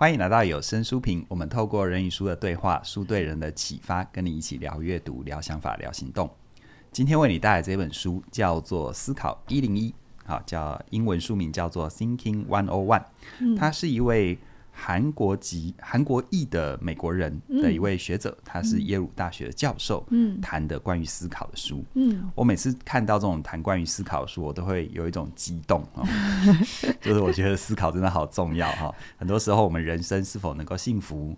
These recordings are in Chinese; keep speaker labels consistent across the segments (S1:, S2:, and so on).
S1: 欢迎来到有声书评，我们透过人与书的对话，书对人的启发，跟你一起聊阅读、聊想法、聊行动。今天为你带来这本书叫做《思考一零一》，好，叫英文书名叫做《Thinking One O One》，它是一位。韩国籍、韩国裔的美国人的一位学者，嗯、他是耶鲁大学的教授，嗯，谈的关于思考的书，嗯，我每次看到这种谈关于思考的书，我都会有一种激动啊，就是我觉得思考真的好重要哈，很多时候我们人生是否能够幸福？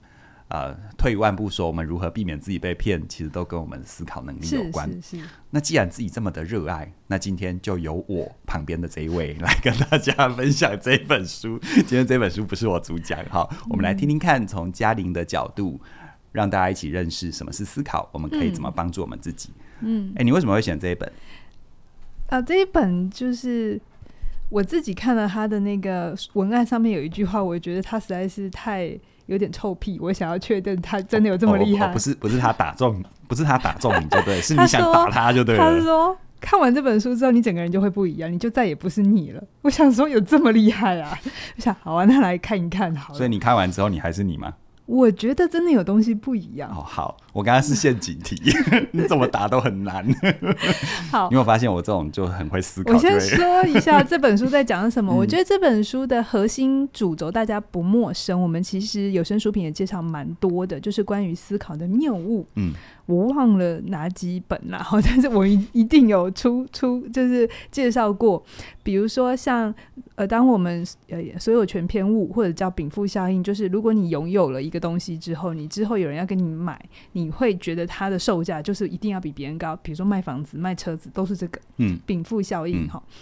S1: 呃，退一万步说，我们如何避免自己被骗，其实都跟我们思考能力有关。是是是。那既然自己这么的热爱，那今天就由我旁边的这一位来跟大家分享这本书。今天这本书不是我主讲，哈，我们来听听看，从嘉玲的角度，让大家一起认识什么是思考，我们可以怎么帮助我们自己。嗯，哎、欸，你为什么会选这一本？
S2: 啊，这一本就是我自己看了他的那个文案，上面有一句话，我觉得他实在是太。有点臭屁，我想要确认他真的有这么厉害。
S1: 哦哦哦、不是不是他打中，不是他打中你就对，是你想打他就对了。
S2: 他是说看完这本书之后，你整个人就会不一样，你就再也不是你了。我想说有这么厉害啊？我想好啊，那来看一看好了。
S1: 所以你看完之后，你还是你吗？
S2: 我觉得真的有东西不一样。
S1: 哦，好，我刚刚是陷阱题，你怎么答都很难。好，你有发现我这种就很会思考？
S2: 我先说一下 这本书在讲什么。我觉得这本书的核心主轴大家不陌生，我们其实有声书品也介绍蛮多的，就是关于思考的谬误。嗯。我忘了哪几本了，但是我一一定有出出，就是介绍过，比如说像呃，当我们呃所有权偏误或者叫禀赋效应，就是如果你拥有了一个东西之后，你之后有人要跟你买，你会觉得它的售价就是一定要比别人高，比如说卖房子、卖车子都是这个，嗯，禀赋效应哈。嗯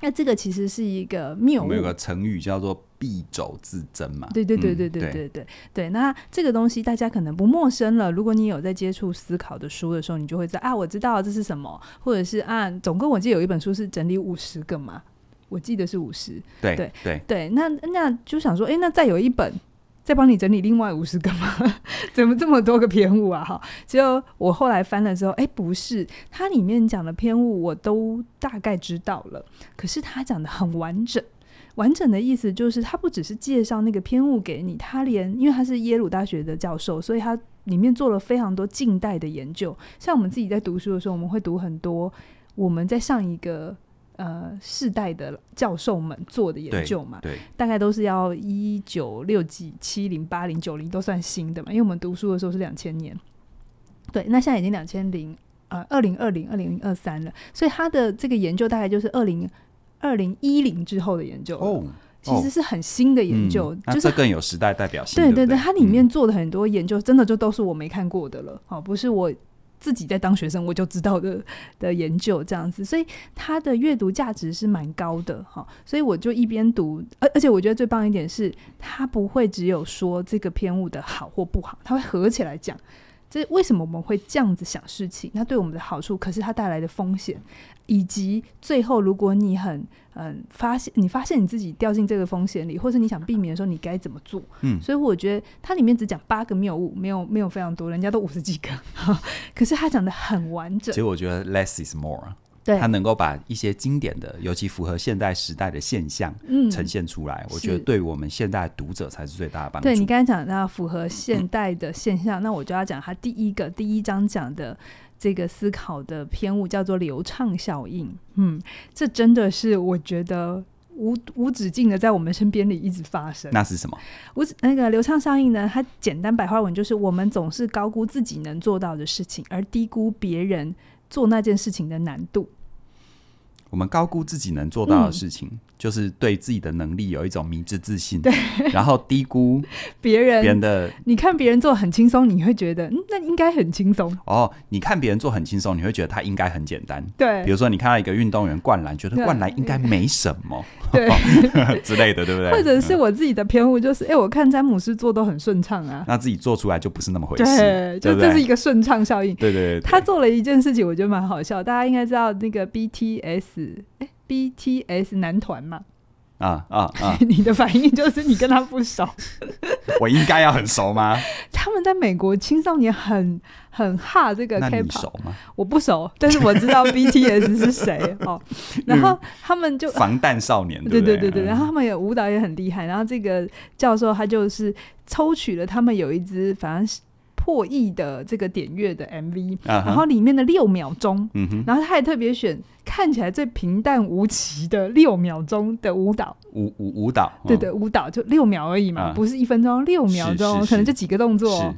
S2: 那这个其实是一个谬误。我们
S1: 有个成语叫做“敝帚自珍”嘛。
S2: 对对对对对对对对，对。那这个东西大家可能不陌生了。如果你有在接触思考的书的时候，你就会知道啊，我知道这是什么，或者是啊，总共我记得有一本书是整理五十个嘛，我记得是五十。
S1: 对对对
S2: 对。那那就想说，哎，那再有一本。再帮你整理另外五十个吗？怎么这么多个偏误啊？哈，就我后来翻了之后，哎，不是，它里面讲的偏误我都大概知道了。可是它讲的很完整，完整的意思就是，他不只是介绍那个偏误给你，他连因为他是耶鲁大学的教授，所以他里面做了非常多近代的研究。像我们自己在读书的时候，我们会读很多我们在上一个。呃，世代的教授们做的研究嘛，对，大概都是要一九六几、七零、八零、九零都算新的嘛，因为我们读书的时候是两千年，对，那现在已经两千零呃二零二零、二零二三了，所以他的这个研究大概就是二零二零一零之后的研究哦，其实是很新的研究，
S1: 嗯、
S2: 就是
S1: 更有时代代表性，
S2: 对对对，它里面做的很多研究，真的就都是我没看过的了，好，不是我。自己在当学生，我就知道的的研究这样子，所以它的阅读价值是蛮高的哈。所以我就一边读，而而且我觉得最棒一点是，它不会只有说这个偏误的好或不好，它会合起来讲。这为什么我们会这样子想事情？那对我们的好处，可是它带来的风险，以及最后如果你很嗯发现你发现你自己掉进这个风险里，或是你想避免的时候，你该怎么做？嗯，所以我觉得它里面只讲八个谬误，没有没有非常多，人家都五十几个，可是他讲的很完整。
S1: 其实我觉得 less is more。他能够把一些经典的，尤其符合现代时代的现象，呈现出来，嗯，我觉得对我们现代读者才是最大的帮助。
S2: 对，你刚才讲到符合现代的现象，嗯，那我就要讲他第一个第一章讲的这个思考的偏误叫做流畅效应。嗯，这真的是我觉得无无止境的在我们身边里一直发生。
S1: 那是什么？
S2: 无那个流畅效应呢？它简单白话文就是我们总是高估自己能做到的事情，而低估别人做那件事情的难度。
S1: 我们高估自己能做到的事情，嗯、就是对自己的能力有一种迷之自信。
S2: 对，
S1: 然后低估别人别人的。
S2: 你看别人做很轻松，你会觉得嗯，那应该很轻松。
S1: 哦，你看别人做很轻松，你会觉得他应该很简单。
S2: 对，
S1: 比如说你看到一个运动员灌篮，觉得灌篮应该没什么，对 之类的，对不对？
S2: 或者是我自己的偏误，就是哎、欸，我看詹姆斯做都很顺畅啊，
S1: 那自己做出来就不是那么回事。
S2: 对，就这是一个顺畅效应。
S1: 对对，对对对，
S2: 他做了一件事情，我觉得蛮好笑。大家应该知道那个 BTS。哎，BTS 男团嘛，
S1: 啊啊啊！
S2: 你的反应就是你跟他不熟。
S1: 我应该要很熟吗？
S2: 他们在美国青少年很很哈这个 K-pop。我不熟，但是我知道 BTS 是谁哦。然后他们就
S1: 防弹少年，
S2: 对对对对。然后他们也舞蹈也很厉害。然后这个教授他就是抽取了他们有一支，反正是。破亿的这个点阅的 MV，、uh huh. 然后里面的六秒钟，然后他还特别选看起来最平淡无奇的六秒钟的舞蹈，
S1: 舞舞舞蹈，
S2: 对对，舞蹈就六秒而已嘛，uh. 不是一分钟，六秒钟，可能就几个动作，是。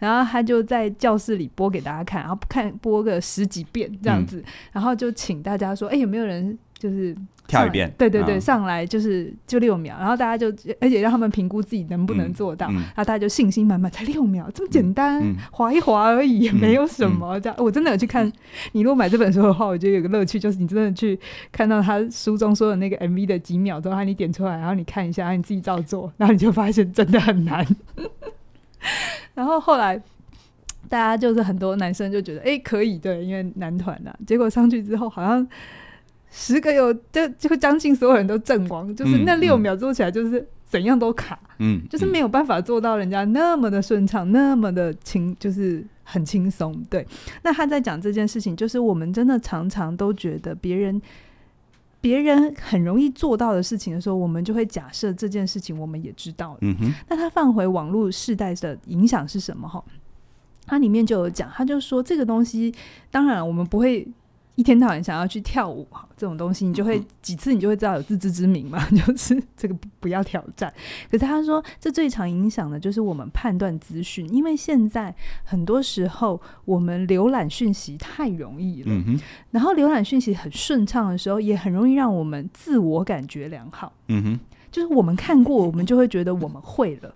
S2: 然后他就在教室里播给大家看，然后看播个十几遍这样子，嗯、然后就请大家说，哎，有没有人就是。
S1: 跳一遍，
S2: 对对对，上来就是就六秒，然后大家就而且让他们评估自己能不能做到，然后大家就信心满满，才六秒这么简单，滑一滑而已，也没有什么。这样我真的有去看，你如果买这本书的话，我觉得有个乐趣就是你真的去看到他书中说的那个 MV 的几秒钟，然后你点出来，然后你看一下，然后你自己照做，然后你就发现真的很难。然后后来大家就是很多男生就觉得哎可以，对，因为男团呐，结果上去之后好像。十个有就就将近所有人都阵亡，就是那六秒做起来就是怎样都卡，嗯，就是没有办法做到人家那么的顺畅，那么的轻，就是很轻松。对，那他在讲这件事情，就是我们真的常常都觉得别人别人很容易做到的事情的时候，我们就会假设这件事情我们也知道。嗯哼，那他放回网络世代的影响是什么？哈，他里面就有讲，他就说这个东西，当然我们不会。一天到晚想要去跳舞，这种东西你就会几次，你就会知道有自知之明嘛，就是这个不要挑战。可是他说，这最常影响的就是我们判断资讯，因为现在很多时候我们浏览讯息太容易了，嗯、哼然后浏览讯息很顺畅的时候，也很容易让我们自我感觉良好。嗯哼，就是我们看过，我们就会觉得我们会了。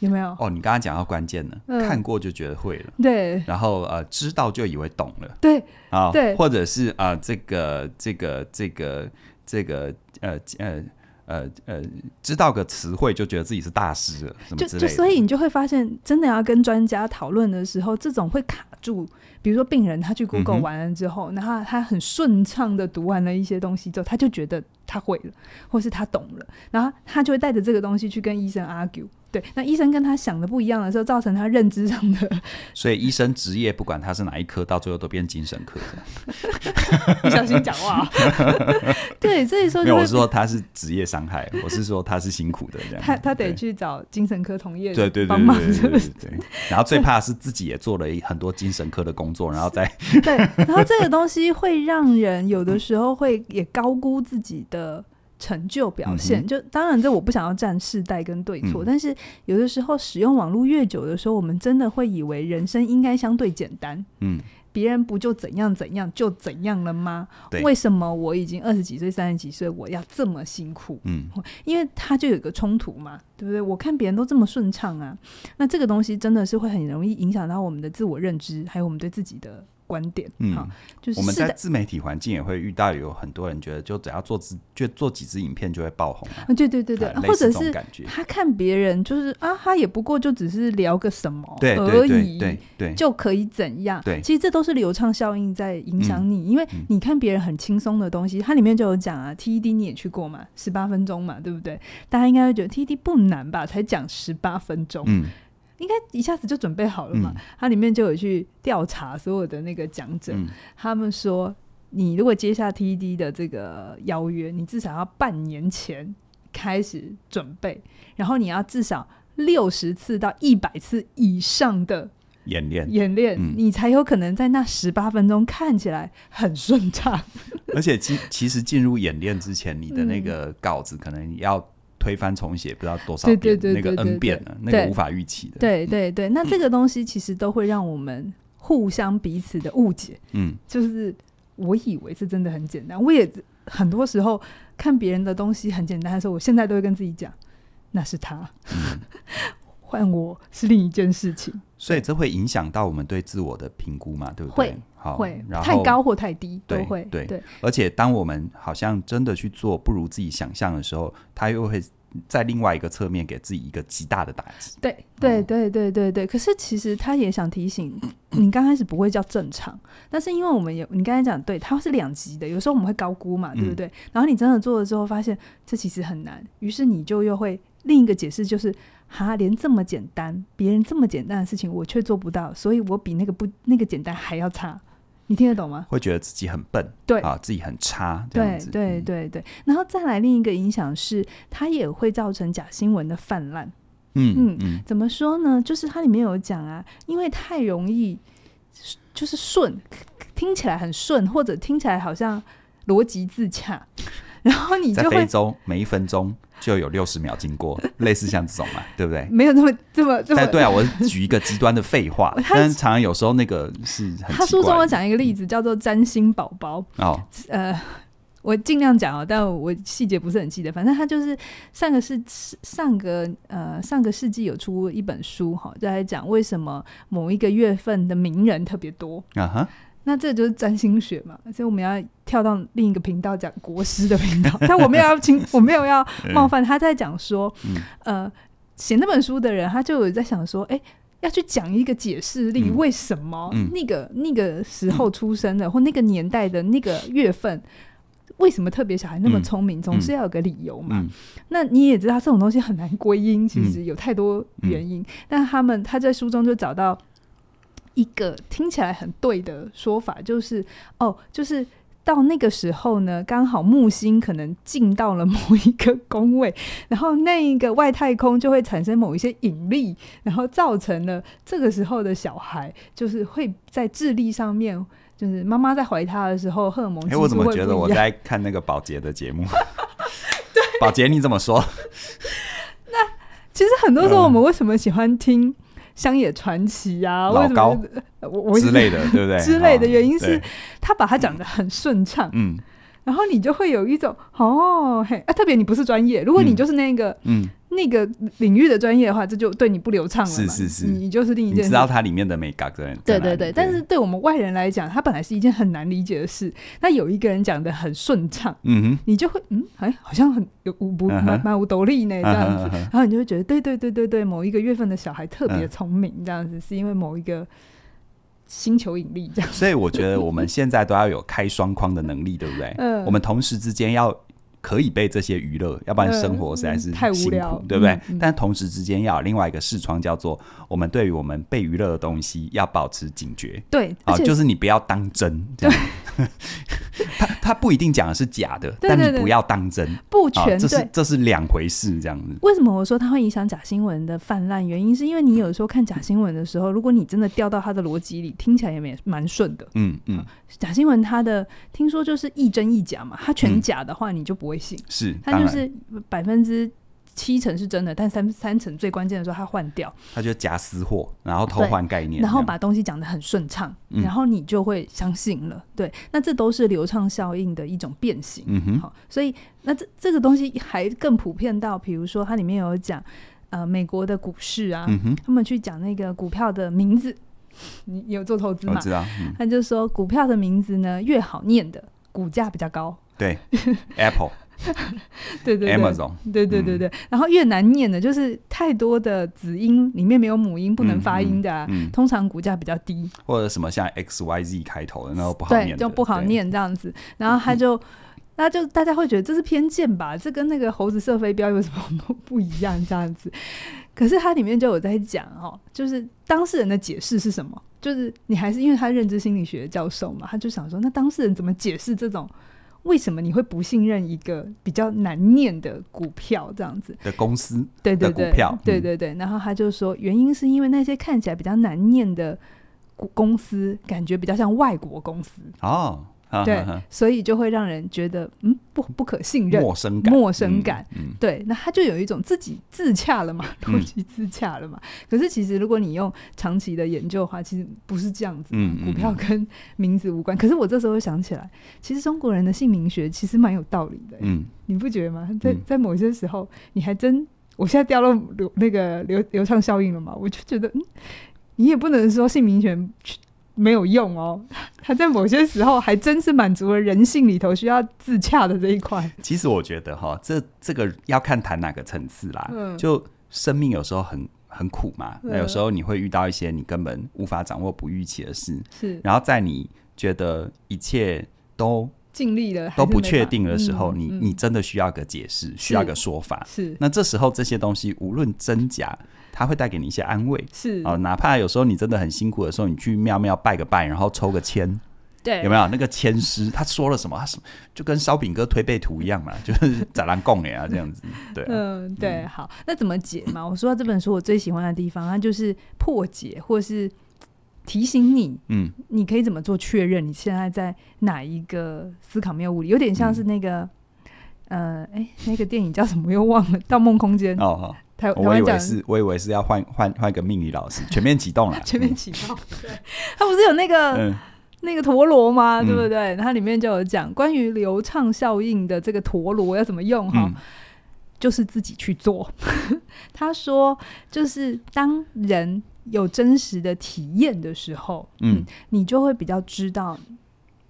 S2: 有没有？
S1: 哦，你刚刚讲到关键了，嗯、看过就觉得会了，
S2: 对，
S1: 然后呃，知道就以为懂了，
S2: 对，
S1: 啊，
S2: 对，
S1: 或者是啊、呃，这个这个这个这个呃呃呃呃，知道个词汇就觉得自己是大师了，什么之类的。就就所
S2: 以你就会发现，真的要跟专家讨论的时候，这种会卡住。比如说病人他去 Google 完了之后，然后、他很顺畅的读完了一些东西之后，他就觉得他会了，或是他懂了，然后他就会带着这个东西去跟医生 argue。对，那医生跟他想的不一样的时候，造成他认知上的。
S1: 所以医生职业不管他是哪一科，到最后都变精神科
S2: 你 小心讲话。对，所以说
S1: 没有，我是说他是职业伤害，我是说他是辛苦的这样。
S2: 他他得去找精神科同业
S1: 对对对对对对对。然后最怕是自己也做了很多精神科的工作，然后再
S2: 对，然后这个东西会让人有的时候会也高估自己的。成就表现，嗯、就当然这我不想要站世代跟对错，嗯、但是有的时候使用网络越久的时候，我们真的会以为人生应该相对简单。嗯，别人不就怎样怎样就怎样了吗？对为什么我已经二十几岁、三十几岁，我要这么辛苦？嗯，因为他就有一个冲突嘛，对不对？我看别人都这么顺畅啊，那这个东西真的是会很容易影响到我们的自我认知，还有我们对自己的。观点，嗯，就是
S1: 我们在自媒体环境也会遇到有很多人觉得，就只要做只，就做几支影片就会爆红啊。
S2: 对对对对，或者是他看别人就是啊，他也不过就只是聊个什么而已，对对，就可以怎样？对，其实这都是流畅效应在影响你，因为你看别人很轻松的东西，它里面就有讲啊，TED 你也去过嘛，十八分钟嘛，对不对？大家应该会觉得 TED 不难吧？才讲十八分钟，嗯。应该一下子就准备好了嘛？它、嗯、里面就有去调查所有的那个讲者，嗯、他们说，你如果接下 TED 的这个邀约，你至少要半年前开始准备，然后你要至少六十次到一百次以上的
S1: 演练，
S2: 演练，嗯、你才有可能在那十八分钟看起来很顺畅。
S1: 而且，其其实进入演练之前，你的那个稿子可能要。推翻重写不知道多少遍，那个 N 遍了，那个无法预期的。
S2: 对对对，那这个东西其实都会让我们互相彼此的误解。嗯，就是我以为是真的很简单，我也很多时候看别人的东西很简单的时候，我现在都会跟自己讲，那是他，换我是另一件事情。
S1: 所以这会影响到我们对自我的评估嘛？对不对？
S2: 好，会然，太高或太低都会。
S1: 对对。而且当我们好像真的去做不如自己想象的时候，他又会在另外一个侧面给自己一个极大的打击。
S2: 对对对对对对。可是其实他也想提醒 你，刚开始不会叫正常，但是因为我们有你刚才讲，对，它是两极的，有时候我们会高估嘛，对不对？嗯、然后你真的做了之后，发现这其实很难，于是你就又会另一个解释就是。哈，连这么简单，别人这么简单的事情，我却做不到，所以我比那个不那个简单还要差。你听得懂吗？
S1: 会觉得自己很笨，
S2: 对
S1: 啊，自己很差，
S2: 对对对对。然后再来另一个影响是，它也会造成假新闻的泛滥。嗯嗯嗯，怎么说呢？就是它里面有讲啊，因为太容易，就是顺，听起来很顺，或者听起来好像逻辑自洽。然后你就会
S1: 在非洲每一分钟就有六十秒经过，类似像这种嘛，对不对？
S2: 没有这么这么这么。
S1: 对啊，我举一个极端的废话，但是常常有时候那个是很。
S2: 他书中我讲一个例子，叫做“占星宝宝”。哦，呃，我尽量讲哦，但我细节不是很记得。反正他就是上个世上个呃上个世纪有出一本书哈，就在讲为什么某一个月份的名人特别多啊哈。那这就是占星学嘛，所以我们要跳到另一个频道讲国师的频道，但我没有要听，我没有要冒犯。他在讲说，呃，写那本书的人，他就有在想说，哎、欸，要去讲一个解释力，为什么那个那个时候出生的或那个年代的那个月份，为什么特别小孩那么聪明，总是要有个理由嘛。那你也知道，这种东西很难归因，其实有太多原因。但他们他在书中就找到。一个听起来很对的说法，就是哦，就是到那个时候呢，刚好木星可能进到了某一个宫位，然后那一个外太空就会产生某一些引力，然后造成了这个时候的小孩就是会在智力上面，就是妈妈在怀他的时候，荷尔蒙。哎，
S1: 我怎么觉得我在看那个保洁的节目？对，宝洁你怎么说？
S2: 那其实很多时候我们为什么喜欢听？乡野传奇啊，
S1: 老高？
S2: 我我
S1: 之类的，对不对？
S2: 之类的原因是他把它讲的很顺畅，嗯，然后你就会有一种哦嘿啊，特别你不是专业，如果你就是那个嗯。那个领域的专业的话，这就对你不流畅了。
S1: 是是是，
S2: 你就是另一件事。
S1: 你知道它里面的美感对
S2: 对对对，但是对我们外人来讲，它本来是一件很难理解的事。那有一个人讲的很顺畅，嗯哼，你就会嗯，哎，好像很有无不蛮蛮无斗力呢这样子，然后你就会觉得对对对对对，某一个月份的小孩特别聪明，这样子是因为某一个星球引力这样。
S1: 所以我觉得我们现在都要有开双框的能力，对不对？嗯，我们同时之间要。可以被这些娱乐，要不然生活实在是辛苦，太无聊，对不对？但同时之间要有另外一个视窗，叫做我们对于我们被娱乐的东西要保持警觉。
S2: 对，
S1: 啊，就是你不要当真这样。他他不一定讲的是假的，对对对，但你不要当真，
S2: 不全对，
S1: 这是这是两回事，这样子。
S2: 为什么我说它会影响假新闻的泛滥？原因是因为你有时候看假新闻的时候，如果你真的掉到他的逻辑里，听起来也蛮蛮顺的。嗯嗯，假新闻它的听说就是亦真亦假嘛，它全假的话，你就不会信。
S1: 是，
S2: 它就是百分之。七成是真的，但三三成最关键的时候，他换掉，
S1: 他就夹私货，然后偷换概念，
S2: 然后把东西讲得很顺畅，嗯、然后你就会相信了。对，那这都是流畅效应的一种变形。嗯哼，好，所以那这这个东西还更普遍到，比如说它里面有讲，呃，美国的股市啊，嗯、哼他们去讲那个股票的名字，你有做投资吗？
S1: 我知道，嗯、
S2: 他就说股票的名字呢越好念的，股价比较高。
S1: 对，Apple。
S2: 对对对
S1: ，Amazon，
S2: 对对对对，嗯、然后越难念的，就是太多的子音里面没有母音，不能发音的、啊，嗯嗯、通常股价比较低，
S1: 或者什么像 X Y Z 开头的，那都不好念，
S2: 就不好念这样子。然后他就，那、嗯、就大家会觉得这是偏见吧？这跟那个猴子射飞镖有什么不一样？这样子，可是它里面就有在讲哦，就是当事人的解释是什么？就是你还是因为他认知心理学的教授嘛，他就想说，那当事人怎么解释这种？为什么你会不信任一个比较难念的股票这样子
S1: 的公司？
S2: 对对对，
S1: 股票，
S2: 对对对。然后他就说，原因是因为那些看起来比较难念的股公司，感觉比较像外国公司哦。对，所以就会让人觉得嗯，不不可信任，
S1: 陌生感，
S2: 陌生感。对，那他就有一种自己自洽了嘛，逻辑自洽了嘛。可是其实如果你用长期的研究的话，其实不是这样子。股票跟名字无关。可是我这时候会想起来，其实中国人的姓名学其实蛮有道理的。嗯，你不觉得吗？在在某些时候，你还真，我现在掉到流那个流流畅效应了嘛？我就觉得，嗯，你也不能说姓名学。没有用哦，它在某些时候还真是满足了人性里头需要自洽的这一块。
S1: 其实我觉得哈，这这个要看谈哪个层次啦。嗯，就生命有时候很很苦嘛，那有时候你会遇到一些你根本无法掌握、不预期的事。是，然后在你觉得一切都
S2: 尽力了
S1: 都不确定的时候，嗯、你你真的需要个解释，需要个说法。是，那这时候这些东西无论真假。他会带给你一些安慰，是哦，哪怕有时候你真的很辛苦的时候，你去庙庙拜个拜，然后抽个签，对，有没有那个签师？他说了什么？他什么就跟烧饼哥推背图一样嘛，就是咋兰供哎啊这样子，对、啊，
S2: 嗯，对，好，那怎么解嘛？我说到这本书，我最喜欢的地方，它就是破解或是提醒你，嗯，你可以怎么做确认？你现在在哪一个思考谬误里？有点像是那个，嗯、呃，哎，那个电影叫什么？又忘了，《盗梦空间》哦。哦
S1: 我以为是，我以为是要换换换一个命理老师，全面启动了。
S2: 全面启动，对，他不是有那个、嗯、那个陀螺吗？对不对？它里面就有讲关于流畅效应的这个陀螺要怎么用哈，嗯、就是自己去做。他说，就是当人有真实的体验的时候，嗯，你就会比较知道。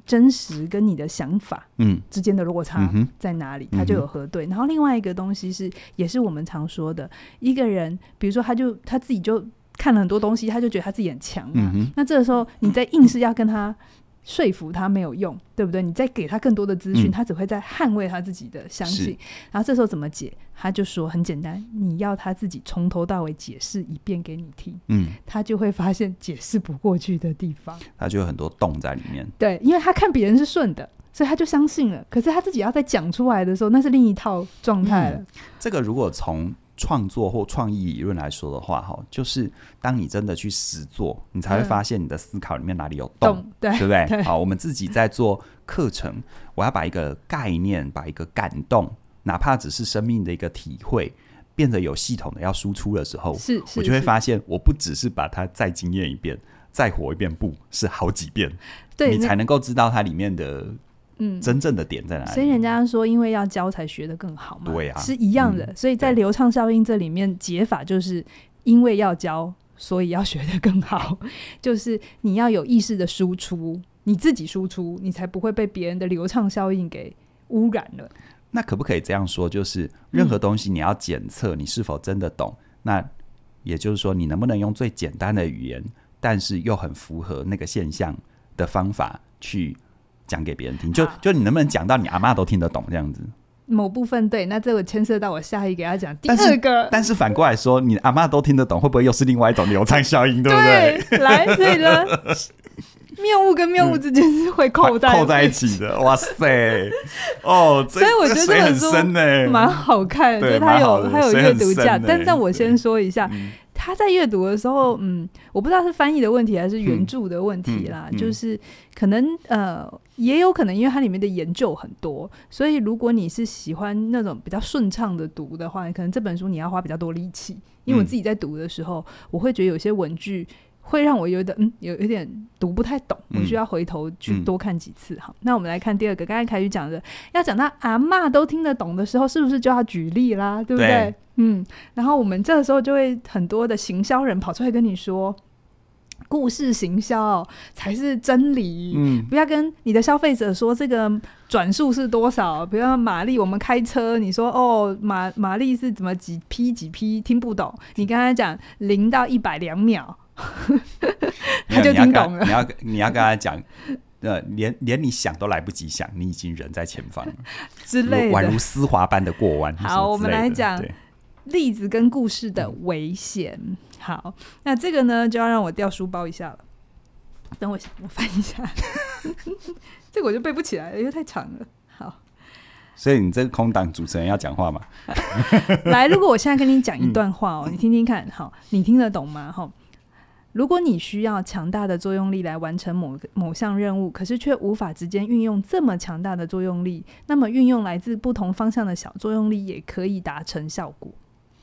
S2: 真实跟你的想法，嗯，之间的落差在哪里？他、嗯、就有核对。嗯、然后另外一个东西是，也是我们常说的，一个人，比如说他就他自己就看了很多东西，他就觉得他自己很强嘛。嗯、那这个时候，你在硬是要跟他。说服他没有用，对不对？你再给他更多的资讯，嗯、他只会在捍卫他自己的相信。然后这时候怎么解？他就说很简单，你要他自己从头到尾解释一遍给你听，嗯，他就会发现解释不过去的地方，
S1: 他就有很多洞在里面。
S2: 对，因为他看别人是顺的，所以他就相信了。可是他自己要再讲出来的时候，那是另一套状态了。嗯、
S1: 这个如果从创作或创意理论来说的话，哈，就是当你真的去实做，你才会发现你的思考里面哪里有洞，嗯、对，对不对？对好，我们自己在做课程，我要把一个概念、把一个感动，哪怕只是生命的一个体会，变得有系统的要输出的时候，是，是，我就会发现，我不只是把它再经验一遍、再活一遍，不是好几遍，对，你才能够知道它里面的。嗯，真正的点在哪里？
S2: 所以人家说，因为要教才学得更好嘛，
S1: 对啊，
S2: 是一样的。嗯、所以在流畅效应这里面解法，就是因为要教，所以要学得更好。就是你要有意识的输出，你自己输出，你才不会被别人的流畅效应给污染了。
S1: 那可不可以这样说？就是任何东西你要检测你是否真的懂，嗯、那也就是说，你能不能用最简单的语言，但是又很符合那个现象的方法去。讲给别人听，就就你能不能讲到你阿妈都听得懂这样子？
S2: 某部分对，那这个牵涉到我下一个要讲第二个
S1: 但。但是反过来说，你阿妈都听得懂，会不会又是另外一种流畅效应？对不对？
S2: 对来，所以呢，谬误跟谬误之间是会扣在、嗯、
S1: 扣在一起的。哇塞，哦，所以我觉得这本书
S2: 蛮好看，对，它有它有阅读价。但但我先说一下。嗯他在阅读的时候，嗯，我不知道是翻译的问题还是原著的问题啦。嗯嗯嗯、就是可能呃，也有可能因为它里面的研究很多，所以如果你是喜欢那种比较顺畅的读的话，可能这本书你要花比较多力气。因为我自己在读的时候，嗯、我会觉得有些文句会让我有点嗯，有有点读不太懂，我需要回头去多看几次。好，那我们来看第二个，刚才凯宇讲的，要讲到阿妈都听得懂的时候，是不是就要举例啦？对不对？对嗯，然后我们这个时候就会很多的行销人跑出来跟你说，故事行销才是真理。嗯，不要跟你的消费者说这个转速是多少，比如马力，我们开车，你说哦马马力是怎么几匹几匹，听不懂。你刚才讲零到一百两秒，他就听懂了。
S1: 你要你要跟他讲，呃，连连你想都来不及想，你已经人在前方了
S2: 之类的，
S1: 宛如丝滑般的过弯。
S2: 好，我们来讲。例子跟故事的危险。好，那这个呢，就要让我掉书包一下了。等我，我翻一下。这个我就背不起来了，因为太长了。好，
S1: 所以你这个空档主持人要讲话吗？
S2: 来，如果我现在跟你讲一段话哦，你听听看，好，你听得懂吗？哈，如果你需要强大的作用力来完成某个某项任务，可是却无法直接运用这么强大的作用力，那么运用来自不同方向的小作用力也可以达成效果。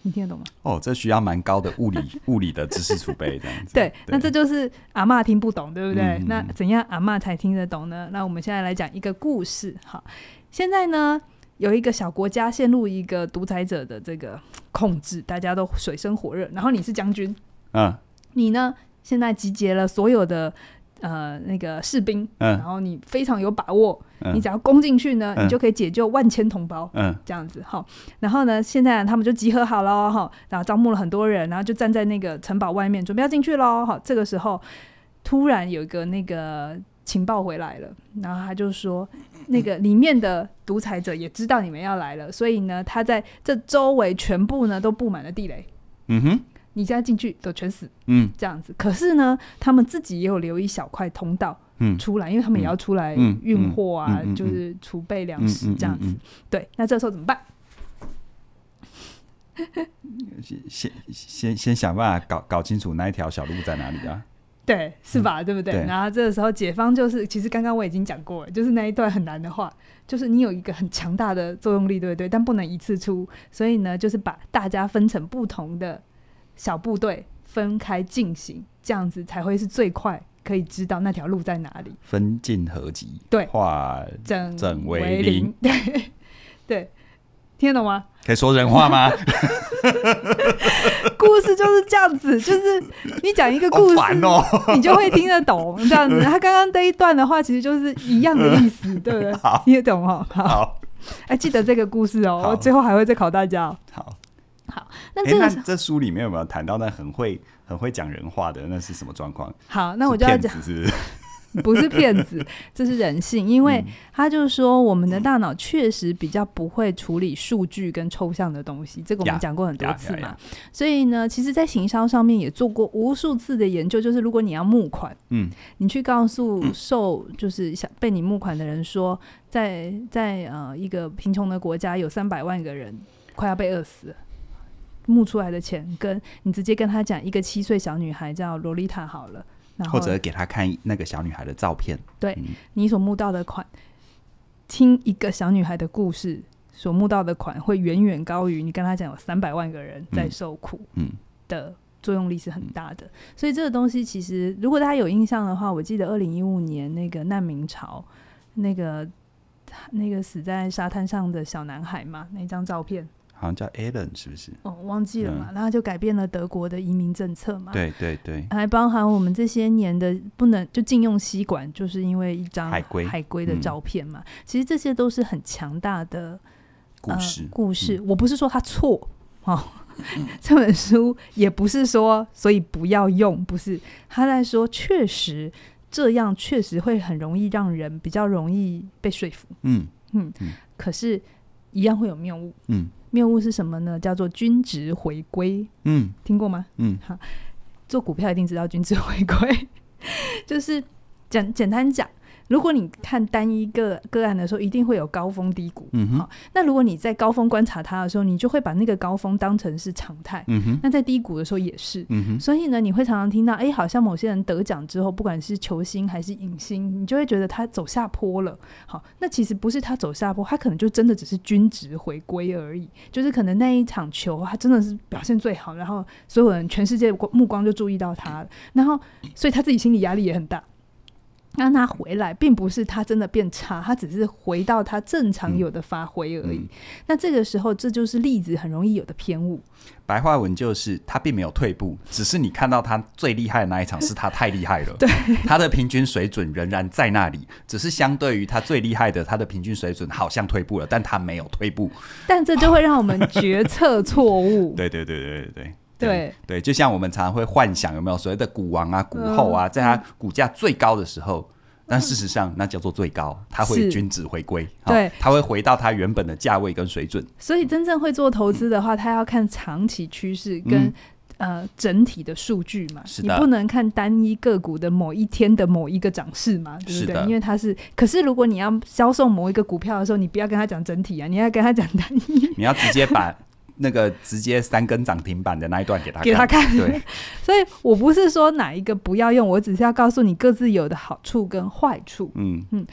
S2: 你听得懂吗？
S1: 哦，这需要蛮高的物理物理的知识储备，这样子。
S2: 对，对那这就是阿嬷听不懂，对不对？嗯、那怎样阿嬷才听得懂呢？那我们现在来讲一个故事。好，现在呢，有一个小国家陷入一个独裁者的这个控制，大家都水深火热。然后你是将军，嗯，你呢，现在集结了所有的呃那个士兵，
S1: 嗯，
S2: 然后你非常有把握，
S1: 嗯
S2: 你只要攻进去呢，
S1: 嗯
S2: 你就可以解救万千同胞，
S1: 嗯
S2: 这样子哈。然后呢，现在他们就集合好了哈，然后招募了很多人，然后就站在那个城堡外面，准备要进去喽。哈，这个时候突然有一个那个情报回来了，然后他就说，那个里面的独裁者也知道你们要来了，所以呢，他在这周围全部呢都布满了地雷。
S1: 嗯哼，
S2: 你现在进去都全死，
S1: 嗯
S2: 这样子。可是呢，他们自己也有留一小块通道
S1: 嗯，
S2: 出来，因为他们也要出来
S1: 嗯
S2: 运货啊，就是储备粮
S1: 嗯
S2: 食这样子。对，那这时候怎么办？
S1: 先先先先想办法搞搞清楚那一条小路在哪里啊？
S2: 对，是吧？对不对？
S1: 对
S2: 然后这个时候，解方就是，其实刚刚我已经讲过了，就是那一段很难的话，就是你有一个很强大的作用力，对不对？但不能一次出，所以呢，就是把大家分成不同的小部队，分开进行，这样子才会是最快可以知道那条路在哪里。
S1: 分进合集，
S2: 对
S1: 化
S2: 整
S1: 整为
S2: 为
S1: 零
S2: 零，对 对，听得懂吗？
S1: 可以说人话吗？
S2: 故事就是这样子，就是你讲一个故事，
S1: 哦
S2: 你就会听得懂这样子。他刚刚这一段的话，其实就是一样的意思，对不对？
S1: 好
S2: 听得懂哈？好，
S1: 好
S2: 哎，记得这个故事哦，我最后还会再考大家哦。
S1: 好，
S2: 好，那
S1: 哎、
S2: 这
S1: 个这书里面有没有谈到那很会很会讲人话的？那是什么状况？
S2: 好，那我就要
S1: 讲，是 不是？
S2: 骗子，这是人性，因为
S1: 嗯
S2: 他就是说，我们的大脑确实比较不会处理数据跟抽象的东西，这个我
S1: 们
S2: 讲过很多次嘛。所以呢，其实，在行销上面也做过无数次的研究，就是如果你要募款。
S1: 嗯
S2: 你去告诉受就是想被你募款的人说，在在呃一个贫穷的国家，有三百万个人快要被饿死了。募出来的钱，跟你直接跟他讲，一个七岁小女孩叫洛丽塔好了，然后
S1: 或者给他看那个小女孩的照片。
S2: 对
S1: 嗯
S2: 你所募到的款，听一个小女孩的故事所募到的款，会远远高于你跟他讲有三百万个人在受苦
S1: 嗯
S2: 的作用力是很大的。所以这个东西其实，如果大家有印象的话，我记得二零一五年那个难民潮，那个那个死在沙滩上的小男孩嘛，那张照片。
S1: 好像叫 Alan 是不是？
S2: 哦，忘记了嘛，
S1: 嗯
S2: 然后就改变了德国的移民政策嘛。
S1: 对对对，
S2: 还包含我们这些年的不能就禁用吸管，就是因为一张
S1: 海龟
S2: 海龟的
S1: 嗯
S2: 照片嘛。其实这些都是很强大的
S1: 故事、
S2: 呃、故事。我不是说他错哦，这本书也不是说所以不要用，不是他在说确实这样确实会很容易让人比较容易被说服。
S1: 嗯
S2: 嗯，
S1: 嗯
S2: 可是一样会有谬误。
S1: 嗯
S2: 谬误是什么呢？叫做均值回归，
S1: 嗯。
S2: 听过吗？
S1: 嗯。
S2: 做股票一定知道均值回归，就是简简单讲，如果你看单一个个案的时候，一定会有高峰低谷。
S1: 嗯哼
S2: 好，那如果你在高峰观察它的时候，你就会把那个高峰当成是常态。
S1: 嗯哼
S2: 那在低谷的时候也是。
S1: 嗯哼
S2: 所以呢，你会常常听到，哎，好像某些人得奖之后，不管是球星还是影星，你就会觉得他走下坡了。好，那其实不是他走下坡，他可能就真的只是均值回归而已。就是可能那一场球，他真的是表现最好，然后所有人全世界目光就注意到他了，然后所以他自己心理压力也很大。让他回来，并不是他真的变差，他只是回到他正常有的发挥而已。
S1: 嗯
S2: 那这个时候，这就是例子很容易有的偏误。
S1: 白话文就是他并没有退步，只是你看到他最厉害的那一场是他太厉害了，
S2: 对，
S1: 他的平均水准仍然在那里，只是相对于他最厉害的，他的平均水准好像退步了，但他没有退步。
S2: 但这就会让我们决策错误。
S1: 对对对对对对。
S2: 对
S1: 对，就像我们常常会幻想有没有所谓的股王啊、股后啊，
S2: 嗯
S1: 在它股价最高的时候，但事实上那叫做最高，它会
S2: 是
S1: 均值回归，
S2: 对
S1: 好它会回到它原本的价位跟水准。
S2: 所以真正会做投资的话，它要看长期趋势跟、
S1: 嗯
S2: 呃整体的数据嘛。
S1: 是的
S2: 你不能看单一个股的某一天的某一个涨势嘛，对不对
S1: 是？
S2: 因为它是，可是如果你要销售某一个股票的时候，你不要跟他讲整体啊，你要跟他讲单一。
S1: 你要直接把那个直接三根涨停板的那一段给他
S2: 给他看
S1: 对，
S2: 所以我不是说哪一个不要用，我只是要告诉你各自有的好处跟坏处。
S1: 嗯嗯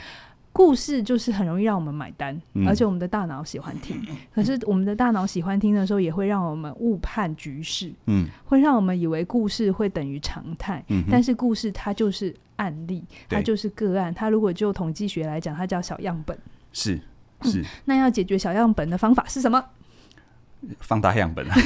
S2: 故事就是很容易让我们买单，
S1: 嗯
S2: 而且我们的大脑喜欢听。可是我们的大脑喜欢听的时候，也会让我们误判局势，
S1: 嗯
S2: 会让我们以为故事会等于常态。
S1: 嗯，
S2: 但是故事它就是案例，它就是个案。它如果就统计学来讲，它叫小样本。
S1: 是是
S2: 那要解决小样本的方法是什么？
S1: 放大样本啊，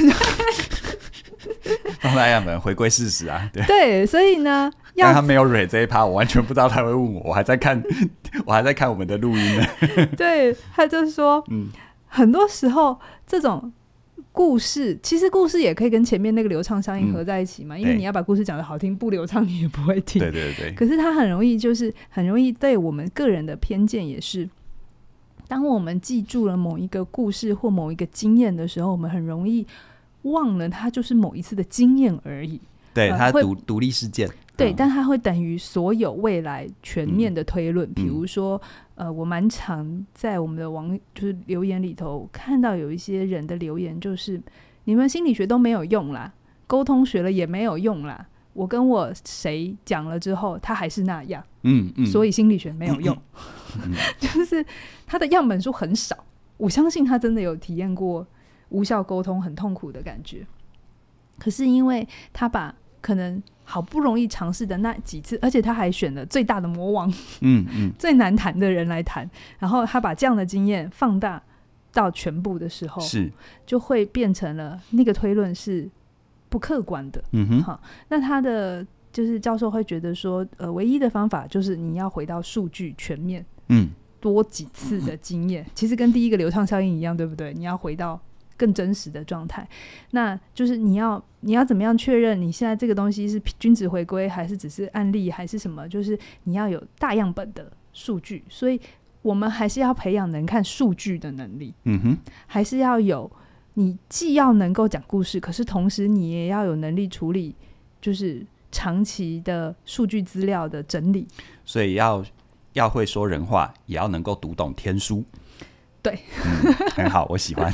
S1: 放大样本回归事实啊，对
S2: 对，所以呢，
S1: 但他没有蕊这一趴，我完全不知道他会问我，我还在看，我还在看我们的录音呢。
S2: 对，他就说，嗯，很多时候这种。故事其实故事也可以跟前面那个流畅相应合在一起嘛，嗯、因为你要把故事讲的好听，不流畅你也不会听。
S1: 对对对。
S2: 可是它很容易，就是很容易对我们个人的偏见也是。当我们记住了某一个故事或某一个经验的时候，我们很容易忘了它就是某一次的经验而已。
S1: 对，它独独立事件。
S2: 对，但它会等于所有未来全面的推论。嗯、比如说，呃，我蛮常在我们的网就是留言里头看到有一些人的留言，就是你们心理学都没有用啦，沟通学了也没有用啦。我跟我谁讲了之后，他还是那样。嗯嗯，所以心理学没有用，就是他的样本数很少。我相信他真的有体验过无效沟通很痛苦的感觉。可是因为他把可能。好不容易尝试的那几次，而且他还选了最大的魔王，嗯嗯，最难谈的人来谈，然后他把这样的经验放大到全部的时候，是就会变成了那个推论是不客观的，嗯哼，好，那他的就是教授会觉得说，呃，唯一的方法就是你要回到数据全面，嗯，多几次的经验，其实跟第一个流畅效应一样，对不对？你要回到。更真实的状态，那就是你要你要怎么样确认你现在这个东西是均值回归，还是只是案例，还是什么？就是你要有大样本的数据，所以我们还是要培养能看数据的能力。嗯哼，还是要有你既要能够讲故事，可是同时你也要有能力处理，就是长期的数据资料的整理。
S1: 所以要要会说人话，也要能够读懂天书。
S2: 对，
S1: 嗯，很好，我喜欢。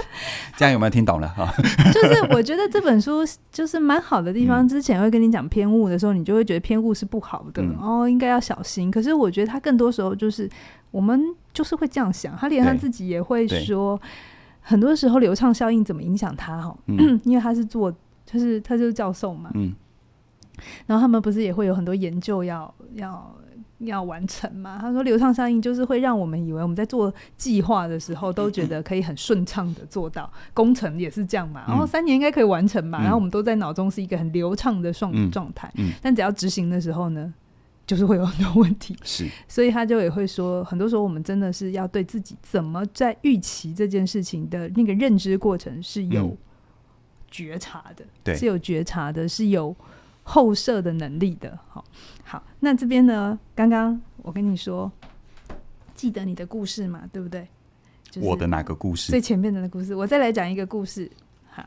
S1: 这样有没有听懂了哈？
S2: 就是我觉得这本书就是蛮好的地方。之前会跟你讲偏误的时候，你就会觉得偏误是不好的，嗯、哦，应该要小心。可是我觉得他更多时候就是我们就是会这样想，他连他自己也会说，很多时候流畅效应怎么影响他哈？嗯、因为他是做，就是他就是教授嘛，嗯，然后他们不是也会有很多研究要要。要完成嘛？他说流畅效应就是会让我们以为我们在做计划的时候都觉得可以很顺畅的做到，工程也是这样嘛。然后三年应该可以完成嘛。然后我们都在脑中是一个很流畅的状状态，但只要执行的时候呢，就是会有很多问题。是，所以他就也会说，很多时候我们真的是要对自己怎么在预期这件事情的那个认知过程是有觉察的，对，是有觉察的，是有。后设的能力的，好，好，那这边呢？刚刚我跟你说，记得你的故事嘛，对不对？
S1: 就是、我的哪个故事？
S2: 最前面的那个故事，我再来讲一个故事。好，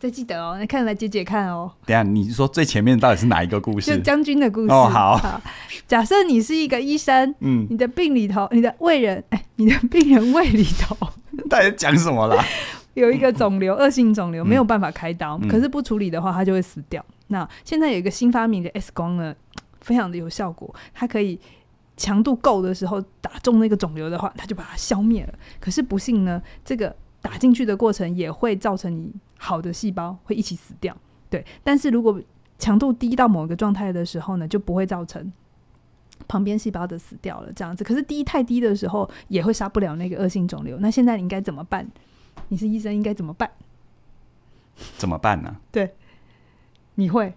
S2: 再记得哦，那看来解解看哦。
S1: 等下，你说最前面到底是哪一个故事？
S2: 就将军的故事。
S1: 哦，好。
S2: 好，假设你是一个医生，嗯，你的病里头，你的胃人，哎，你的病人胃里头，
S1: 到底讲什么啦？
S2: 有一个肿瘤，恶性肿瘤，没有办法开刀，嗯、可是不处理的话，它就会死掉。那现在有一个新发明的 X 光呢，非常的有效果，它可以强度够的时候打中那个肿瘤的话，它就把它消灭了。可是不幸呢，这个打进去的过程也会造成你好的细胞会一起死掉。对，但是如果强度低到某个状态的时候呢，就不会造成旁边细胞的死掉了。这样子，可是低太低的时候也会杀不了那个恶性肿瘤。那现在你应该怎么办？你是医生，应该怎么办？
S1: 怎么办呢？
S2: 对。你会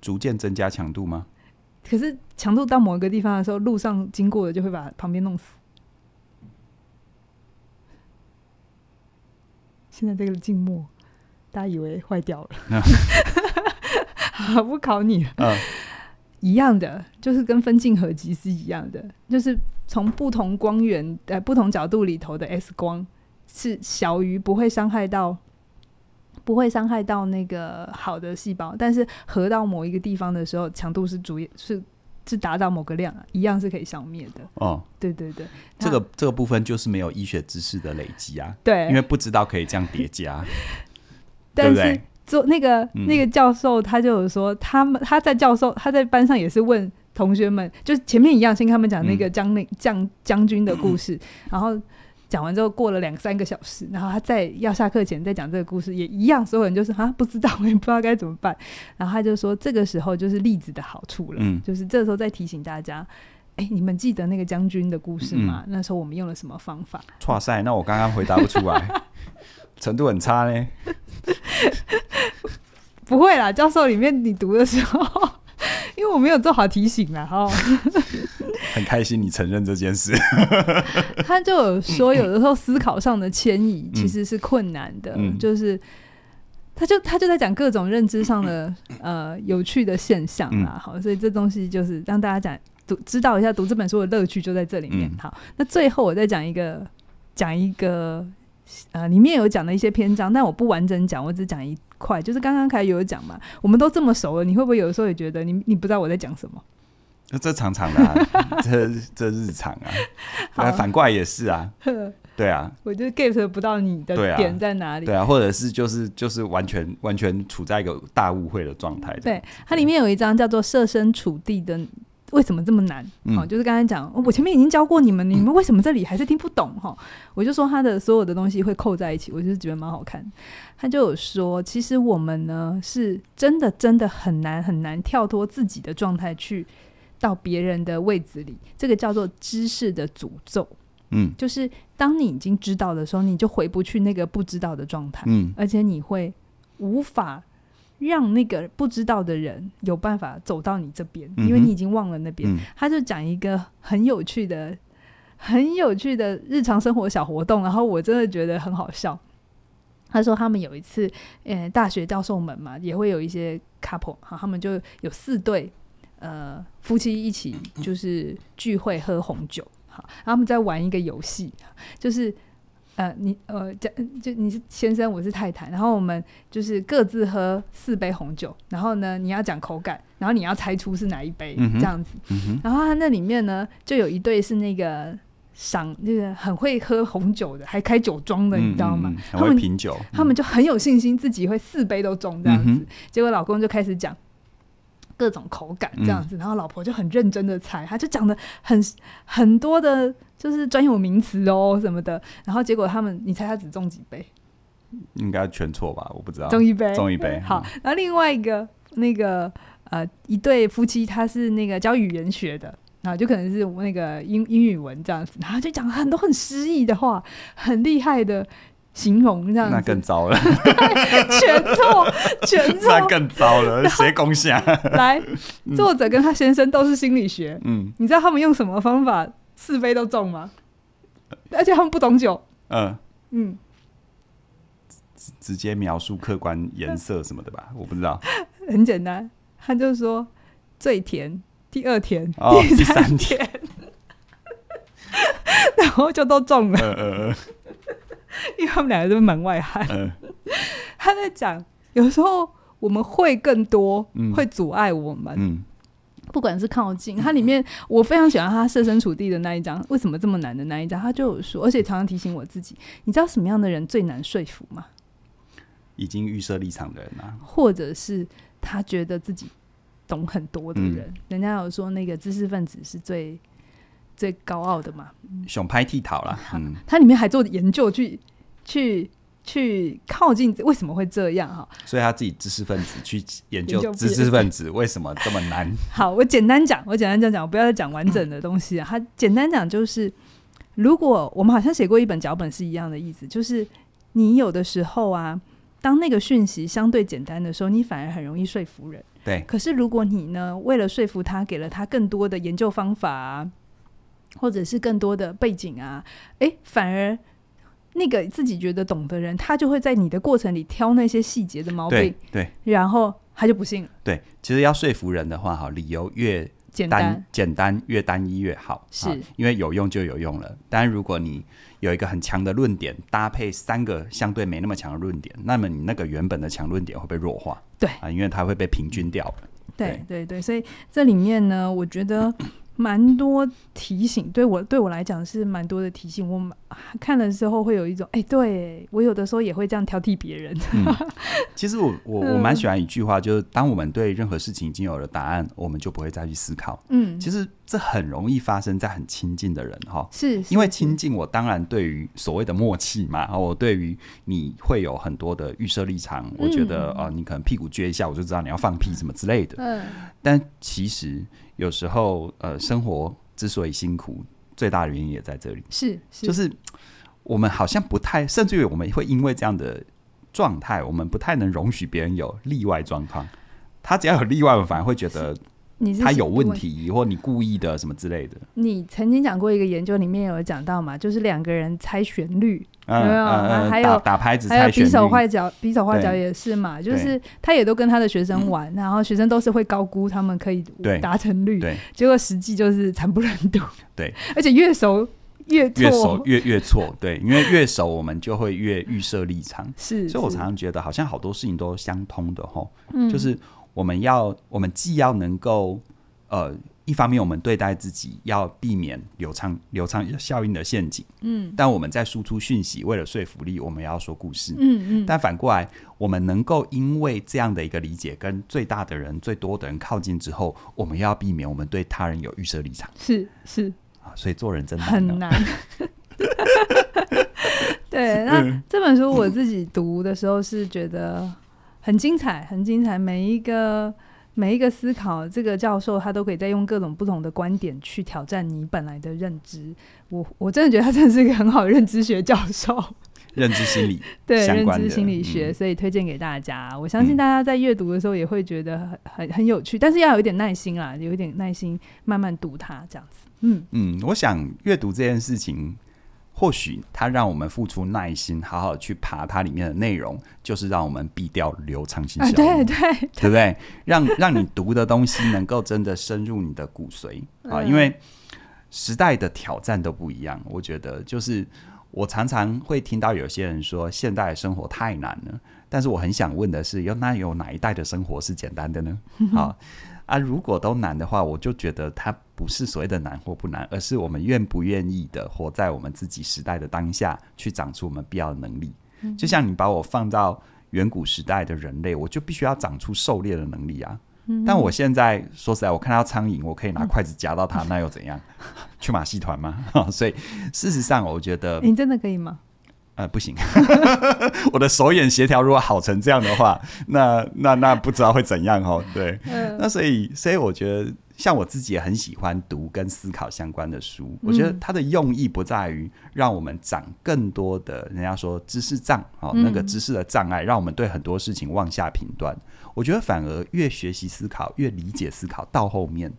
S1: 逐渐增加强度吗？
S2: 可是强度到某一个地方的时候，路上经过的就会把旁边弄死。现在这个静默，大家以为坏掉了。好，不考你了。嗯，一样的，就是跟分镜合集是一样的，就是从不同光源、呃不同角度里头的 X 光是小于不会伤害到。不会伤害到那个好的细胞，但是合到某一个地方的时候，强度是逐是是达到某个量，一样是可以消灭的。哦，对对对，
S1: 这个这个部分就是没有医学知识的累积啊。
S2: 对，
S1: 因为不知道可以这样叠加。
S2: 但是做那个、嗯、那个教授，他就有说，他们他在教授他在班上也是问同学们，就是前面一样，先跟他们讲那个将领将将军的故事，嗯、然后。讲完之后，过了两三个小时，然后他在要下课前再讲这个故事，也一样，所有人就是啊，不知道，我也不知道该怎么办。然后他就说，这个时候就是例子的好处了，嗯，就是这时候再提醒大家，哎，你们记得那个将军的故事吗？嗯、那时候我们用了什么方法？
S1: 哇塞，那我刚刚回答不出来，程度很差呢。
S2: 不会啦，教授里面你读的时候，因为我没有做好提醒啦，哈。
S1: 很开心你承认这件事。
S2: 他就有说，有的时候思考上的迁移其实是困难的，
S1: 嗯、
S2: 就是。他就他就在讲各种认知上的呃有趣的现象啦，好，所以这东西就是让大家讲读知道一下读这本书的乐趣就在这里面。好，那最后我再讲一个讲一个呃里面有讲的一些篇章，但我不完整讲，我只讲一块，就是刚刚开始有讲嘛，我们都这么熟了，你会不会有的时候也觉得你你不知道我在讲什么？
S1: 那这常常的、啊，这这日常啊，好反过来也是啊。对啊，
S2: 我就 get 不到你的点在哪里。
S1: 对啊，或者是就是就是完全完全处在一个大误会的状态。
S2: 对，它里面有一章叫做“设身处地的为什么这么难”，哦，就是刚才讲，我前面已经教过你们，你们为什么这里还是听不懂？哈、我就说他的所有的东西会扣在一起，我就是觉得蛮好看。他就有说，其实我们呢是真的真的很难很难跳脱自己的状态去到别人的位置里，这个叫做知识的诅咒。
S1: 嗯，
S2: 就是当你已经知道的时候，你就回不去那个不知道的状态。
S1: 嗯，
S2: 而且你会无法让那个不知道的人有办法走到你这边，嗯、因为你已经忘了那边。嗯、他就讲一个很有趣的、很有趣的日常生活小活动，然后我真的觉得很好笑。他说他们有一次，呃，大学教授们嘛，也会有一些 couple，好，他们就有四对呃夫妻一起就是聚会喝红酒。好然后他们在玩一个游戏，就是呃，你呃，就就你是先生，我是太太，然后我们就是各自喝四杯红酒，然后呢，你要讲口感，然后你要猜出是哪一杯，嗯、这样子。嗯、然后他那里面呢，就有一对是那个赏，就是很会喝红酒的，还开酒庄的，你知道吗？
S1: 他们品酒，
S2: 他们就很有信心，自己会四杯都中这样子。嗯、结果老公就开始讲。各种口感这样子，嗯、然后老婆就很认真的猜，他就讲的很很多的，就是专有名词哦什么的，然后结果他们，你猜他只中几杯？
S1: 应该全错吧？我不知道。
S2: 中一杯，
S1: 中一杯。
S2: 好，然后另外一个那个呃一对夫妻，他是那个教语言学的，然后就可能是那个英英语文这样子，然后就讲很多很诗意的话，很厉害的。形容这样子，
S1: 那更糟了，
S2: 全错，全错，
S1: 那更糟了，谁贡献？
S2: 来，作者跟他先生都是心理学，
S1: 嗯，
S2: 你知道他们用什么方法是非都中吗？而且他们不懂酒，
S1: 嗯。
S2: 嗯，
S1: 直接描述客观颜色什么的吧，我不知道，
S2: 很简单，他就说最甜，第二甜，
S1: 哦、
S2: 第三甜，然后就都中了，
S1: 呃
S2: 因为他们两个都是门外汉，
S1: 嗯、
S2: 他在讲，有时候我们会更多，
S1: 嗯、
S2: 会阻碍我们，
S1: 嗯、
S2: 不管是靠近。它里面我非常喜欢他设身处地的那一章，为什么这么难的那一章，他就有说，而且常常提醒我自己，你知道什么样的人最难说服吗？
S1: 已经预设立场的人啊，
S2: 或者是他觉得自己懂很多的人，嗯、人家有说那个知识分子是最。最高傲的嘛，
S1: 熊拍剃头了。嗯，
S2: 它里面还做研究去去去靠近，为什么会这样哈？
S1: 所以他自己知识分子去研究知识分子为什么这么难。
S2: 好，我简单讲，我简单讲讲，我不要再讲完整的东西啊。他简单讲就是，如果我们好像写过一本脚本是一样的意思，就是你有的时候啊，当那个讯息相对简单的时候，你反而很容易说服人。
S1: 对。
S2: 可是如果你呢，为了说服他，给了他更多的研究方法啊。或者是更多的背景啊，诶，反而那个自己觉得懂的人，他就会在你的过程里挑那些细节的毛病，
S1: 对，
S2: 对，然后他就不信了。
S1: 对，其实要说服人的话，哈，理由越
S2: 简单，
S1: 简单越单一越好，
S2: 是
S1: 因为有用就有用了。当然，如果你有一个很强的论点，搭配三个相对没那么强的论点，那么你那个原本的强论点会被弱化，
S2: 对
S1: 啊，因为它会被平均掉了。
S2: 对，对，对，所以这里面呢，我觉得。蛮多提醒，对我对我来讲是蛮多的提醒。我看了之后会有一种，哎、欸，对我有的时候也会这样挑剔别人。
S1: 嗯、其实我我我蛮喜欢一句话，就是当我们对任何事情已经有了答案，我们就不会再去思考。
S2: 嗯，
S1: 其实这很容易发生在很亲近的人哈。
S2: 是，是，
S1: 因为亲近，我当然对于所谓的默契嘛，我对于你会有很多的预设立场。我觉得啊、嗯呃，你可能屁股撅一下，我就知道你要放屁什么之类的。
S2: 嗯，
S1: 但其实。有时候，呃，生活之所以辛苦，最大的原因也在这里。
S2: 是，是
S1: 就是我们好像不太，甚至于我们会因为这样的状态，我们不太能容许别人有例外状况。他只要有例外，我反而会觉得。
S2: 你是
S1: 他有问题，或你故意的什么之类的。
S2: 你曾经讲过一个研究，里面有讲到嘛，就是两个人猜旋律，
S1: 嗯、有没有？
S2: 嗯、还有
S1: 打，打牌子
S2: 还有比手画脚，比手画脚也是嘛。就是他也都跟他的学生玩，然后学生都是会高估他们可以达成率，对，结果实际就是惨不忍睹。
S1: 对，
S2: 而且越熟越
S1: 越熟越越错，对，因为越熟我们就会越预设立场。
S2: 是，
S1: 所以我常常觉得好像好多事情都相通的吼，嗯，就是。我们要，我们既要能够，呃，一方面我们对待自己要避免流畅流畅效应的陷阱，嗯，但我们在输出讯息，为了说服力，我们要说故事，嗯嗯，但反过来，我们能够因为这样的一个理解，跟最大的人、最多的人靠近之后，我们要避免我们对他人有预设立场，
S2: 是是。
S1: 啊，所以做人真的
S2: 很难。对，那这本书我自己读的时候是觉得。很精彩，很精彩。每一个每一个思考，这个教授他都可以再用各种不同的观点去挑战你本来的认知。我我真的觉得他真的是一个很好的认知学教授，
S1: 认知心理
S2: 对认知心理学，嗯，所以推荐给大家。我相信大家在阅读的时候也会觉得很很很有趣，但是要有一点耐心啦，有一点耐心慢慢读它这样子。嗯
S1: 嗯，我想阅读这件事情。或许它让我们付出耐心，好好去爬它里面的内容，就是让我们避掉流畅性效应，
S2: 对对
S1: 对不对？让让你读的东西能够真的深入你的骨髓啊！因为时代的挑战都不一样，我觉得就是我常常会听到有些人说现代生活太难了，但是我很想问的是，有那有哪一代的生活是简单的呢？好。啊，如果都难的话，我就觉得它不是所谓的难或不难，而是我们愿不愿意的活在我们自己时代的当下，去长出我们必要的能力。嗯、就像你把我放到远古时代的人类，我就必须要长出狩猎的能力啊。嗯、但我现在说实在，我看到苍蝇，我可以拿筷子夹到它，嗯、那又怎样？去马戏团吗？所以事实上，我觉得
S2: 你真的可以吗？
S1: 呃，不行，我的手眼协调如果好成这样的话，那那那不知道会怎样哦。对，嗯、那所以所以我觉得，像我自己也很喜欢读跟思考相关的书。嗯、我觉得它的用意不在于让我们长更多的，人家说知识障哦，那个知识的障碍，让我们对很多事情妄下评断。嗯、我觉得反而越学习思考，越理解思考，到后面，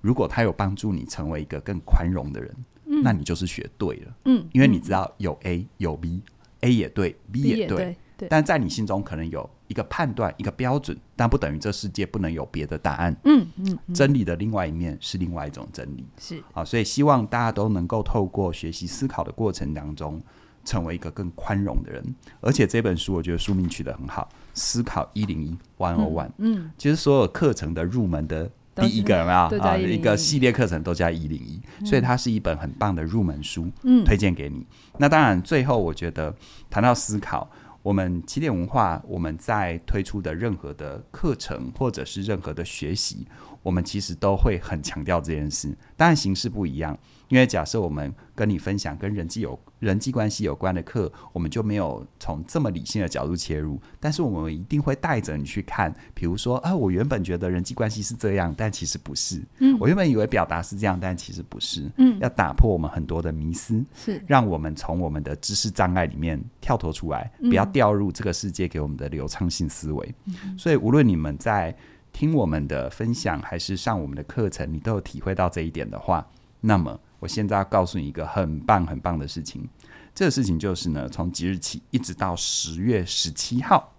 S1: 如果它有帮助你成为一个更宽容的人。那你就是学对了，嗯，因为你知道有 A 有 B，A 也对，B 也对，对，对，但在你心中可能有一个判断，一个标准，但不等于这世界不能有别的答案，嗯嗯，嗯，真理的另外一面是另外一种真理，是啊，所以希望大家都能够透过学习思考的过程当中，成为一个更宽容的人。而且这本书我觉得书名取得很好，思考一零一 One O One，嗯，其实所有课程的入门的。第一个有没有啊？一个系列课程都叫一零一，所以它是一本很棒的入门书，嗯，推荐给你。那当然，最后我觉得谈到思考，我们起点文化我们在推出的任何的课程或者是任何的学习，我们其实都会很强调这件事，当然形式不一样。因为假设我们跟你分享跟人际有人际关系有关的课，我们就没有从这么理性的角度切入，但是我们一定会带着你去看，比如说啊，我原本觉得人际关系是这样，但其实不是。嗯，我原本以为表达是这样，但其实不是。嗯，要打破我们很多的迷思，是让我们从我们的知识障碍里面跳脱出来，不要掉入这个世界给我们的流畅性思维。嗯，所以无论你们在听我们的分享还是上我们的课程，你都有体会到这一点的话，那么。我现在要告诉你一个很棒很棒的事情，这个事情就是呢，从即日起一直到十月十七号，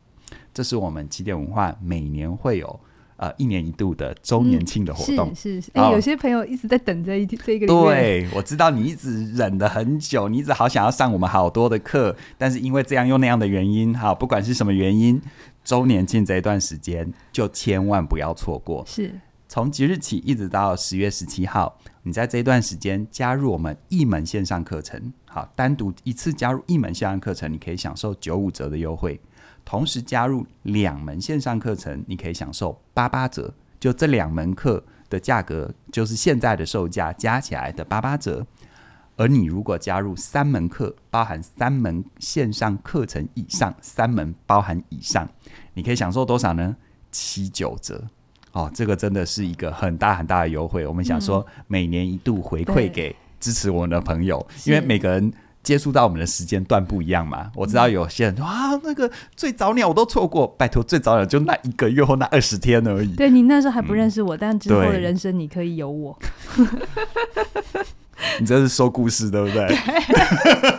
S1: 这是我们起点文化每年会有呃一年一度的周年庆的活动。嗯、是是，哎、欸，有些朋友一直在等这一这一个。对，我知道你一直忍了很久，你一直好想要上我们好多的课，但是因为这样又那样的原因，哈，不管是什么原因，周年庆这一段时间就千万不要错过。是。从即日起一直到十月十七号，你在这一段时间加入我们一门线上课程，好，单独一次加入一门线上课程，你可以享受九五折的优惠；同时加入两门线上课程，你可以享受八八折。就这两门课的价格，就是现在的售价加起来的八八折。而你如果加入三门课，包含三门线上课程以上，三门包含以上，你可以享受多少呢？七九折。哦，这个真的是一个很大很大的优惠。我们想说，每年一度回馈给支持我们的朋友，嗯、因为每个人。接触到我们的时间段不一样嘛。我知道有些人说啊，那个最早鸟我都错过，拜托，最早鸟就那一个月或那二十天而已。
S2: 对，你那时候还不认识我，嗯、但之后的人生你可以有我。
S1: 你这是说故事，对不对？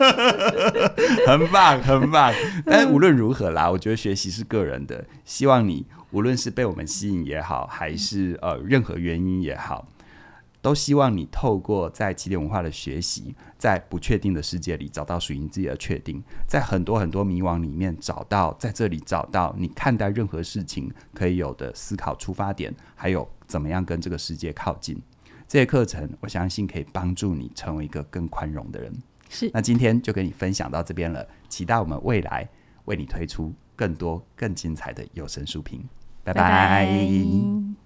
S1: 很棒，很棒。但是无论如何啦，我觉得学习是个人的。希望你无论是被我们吸引也好，还是呃任何原因也好，都希望你透过在起点文化的学习，在不确定的世界里找到属于你自己的确定，在很多很多迷惘里面找到，在这里找到你看待任何事情可以有的思考出发点，还有怎么样跟这个世界靠近。这些课程，我相信可以帮助你成为一个更宽容的人。
S2: 是，
S1: 那今天就跟你分享到这边了，期待我们未来为你推出更多更精彩的有声书评。拜拜。